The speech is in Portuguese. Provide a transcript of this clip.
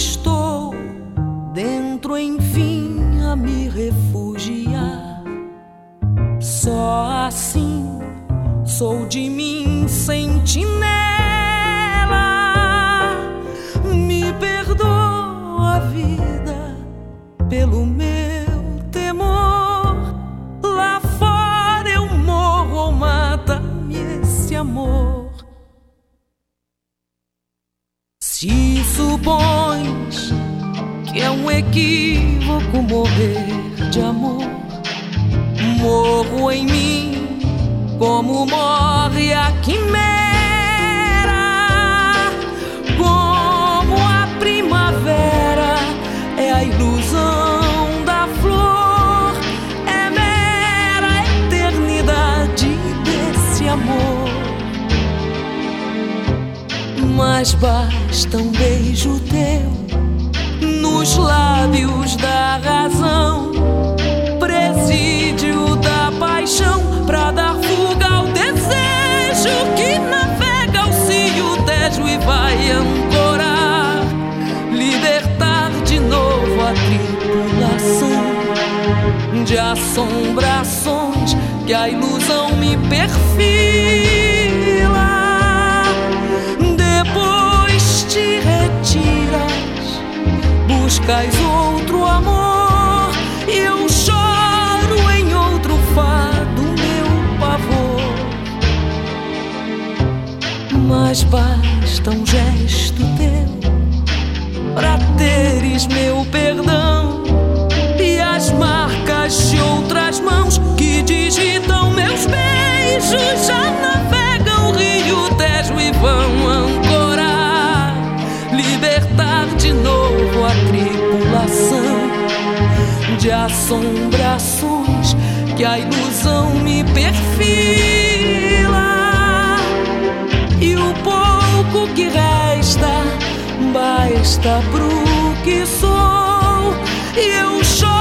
estou dentro, enfim, a me refugiar. Só assim sou de mim sentinela. Me perdoa a vida pelo meu temor. Lá fora eu morro ou mata-me esse amor. Se supões que é um equívoco morrer de amor, morro em mim como morre a quimera, como a primavera é a ilusão da flor, é mera eternidade desse amor. Mas basta um beijo teu nos lábios da razão, presídio da paixão, pra dar fuga ao desejo que navega ao cio Tejo e vai ancorar, libertar de novo a tripulação de assombrações que a ilusão me perfila. Buscas outro amor eu choro em outro fado, meu pavor. Mas basta um gesto teu pra teres meu perdão tripulação de assombrações que a ilusão me perfila. E o pouco que resta basta pro que sou. E eu choro